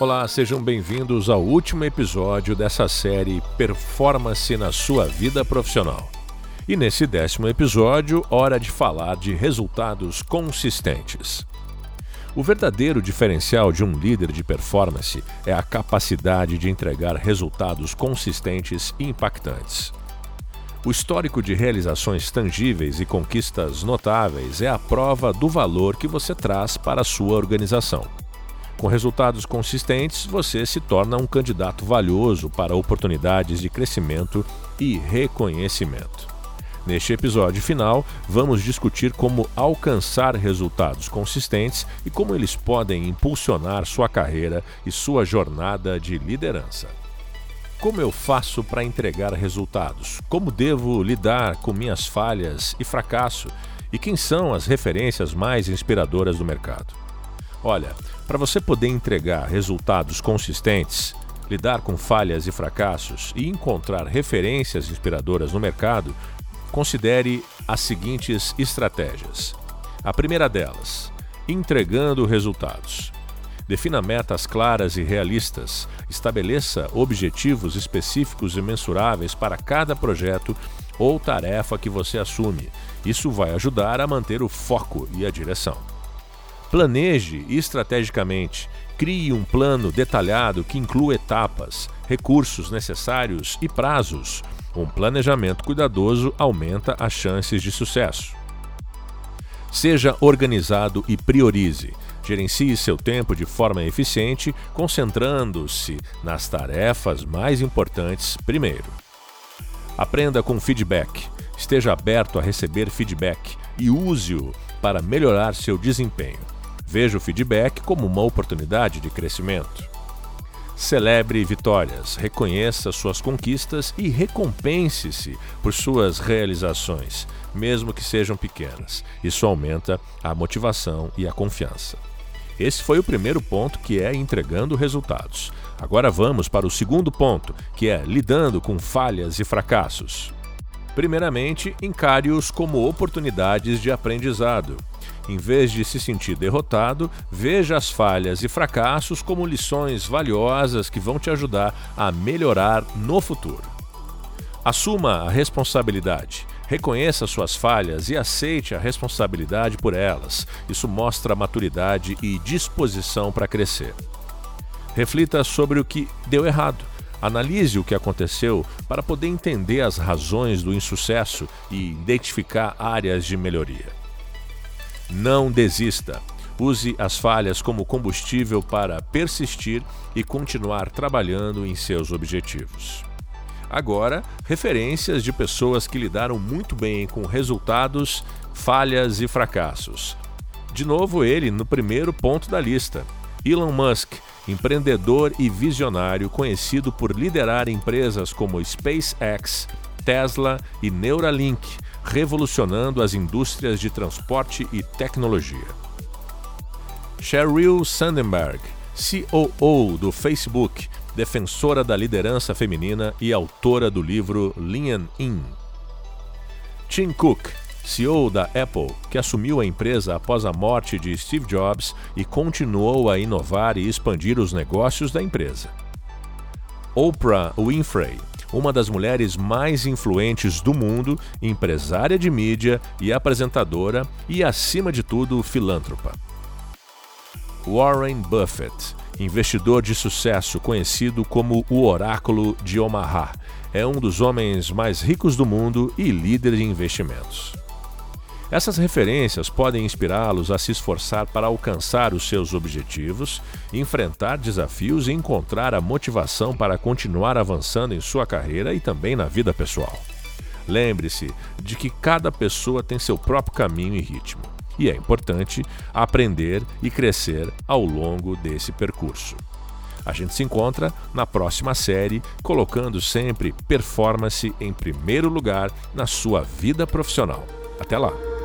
Olá, sejam bem-vindos ao último episódio dessa série Performance na Sua Vida Profissional. E nesse décimo episódio, hora de falar de resultados consistentes. O verdadeiro diferencial de um líder de performance é a capacidade de entregar resultados consistentes e impactantes. O histórico de realizações tangíveis e conquistas notáveis é a prova do valor que você traz para a sua organização. Com resultados consistentes, você se torna um candidato valioso para oportunidades de crescimento e reconhecimento. Neste episódio final, vamos discutir como alcançar resultados consistentes e como eles podem impulsionar sua carreira e sua jornada de liderança. Como eu faço para entregar resultados? Como devo lidar com minhas falhas e fracasso? E quem são as referências mais inspiradoras do mercado? Olha, para você poder entregar resultados consistentes, lidar com falhas e fracassos e encontrar referências inspiradoras no mercado, considere as seguintes estratégias. A primeira delas, entregando resultados. Defina metas claras e realistas, estabeleça objetivos específicos e mensuráveis para cada projeto ou tarefa que você assume. Isso vai ajudar a manter o foco e a direção. Planeje estrategicamente. Crie um plano detalhado que inclua etapas, recursos necessários e prazos. Um planejamento cuidadoso aumenta as chances de sucesso. Seja organizado e priorize. Gerencie seu tempo de forma eficiente, concentrando-se nas tarefas mais importantes primeiro. Aprenda com feedback. Esteja aberto a receber feedback e use-o para melhorar seu desempenho. Veja o feedback como uma oportunidade de crescimento. Celebre vitórias, reconheça suas conquistas e recompense-se por suas realizações, mesmo que sejam pequenas. Isso aumenta a motivação e a confiança. Esse foi o primeiro ponto, que é entregando resultados. Agora vamos para o segundo ponto, que é lidando com falhas e fracassos. Primeiramente, encare-os como oportunidades de aprendizado. Em vez de se sentir derrotado, veja as falhas e fracassos como lições valiosas que vão te ajudar a melhorar no futuro. Assuma a responsabilidade. Reconheça suas falhas e aceite a responsabilidade por elas. Isso mostra maturidade e disposição para crescer. Reflita sobre o que deu errado. Analise o que aconteceu para poder entender as razões do insucesso e identificar áreas de melhoria. Não desista. Use as falhas como combustível para persistir e continuar trabalhando em seus objetivos. Agora, referências de pessoas que lidaram muito bem com resultados, falhas e fracassos. De novo, ele no primeiro ponto da lista. Elon Musk, empreendedor e visionário conhecido por liderar empresas como SpaceX, Tesla e Neuralink revolucionando as indústrias de transporte e tecnologia. Sheryl Sandberg, COO do Facebook, defensora da liderança feminina e autora do livro Lean In. Tim Cook, CEO da Apple, que assumiu a empresa após a morte de Steve Jobs e continuou a inovar e expandir os negócios da empresa. Oprah Winfrey, uma das mulheres mais influentes do mundo, empresária de mídia e apresentadora e, acima de tudo, filântropa. Warren Buffett, investidor de sucesso conhecido como o Oráculo de Omaha, é um dos homens mais ricos do mundo e líder de investimentos. Essas referências podem inspirá-los a se esforçar para alcançar os seus objetivos, enfrentar desafios e encontrar a motivação para continuar avançando em sua carreira e também na vida pessoal. Lembre-se de que cada pessoa tem seu próprio caminho e ritmo, e é importante aprender e crescer ao longo desse percurso. A gente se encontra na próxima série, colocando sempre performance em primeiro lugar na sua vida profissional. Até lá!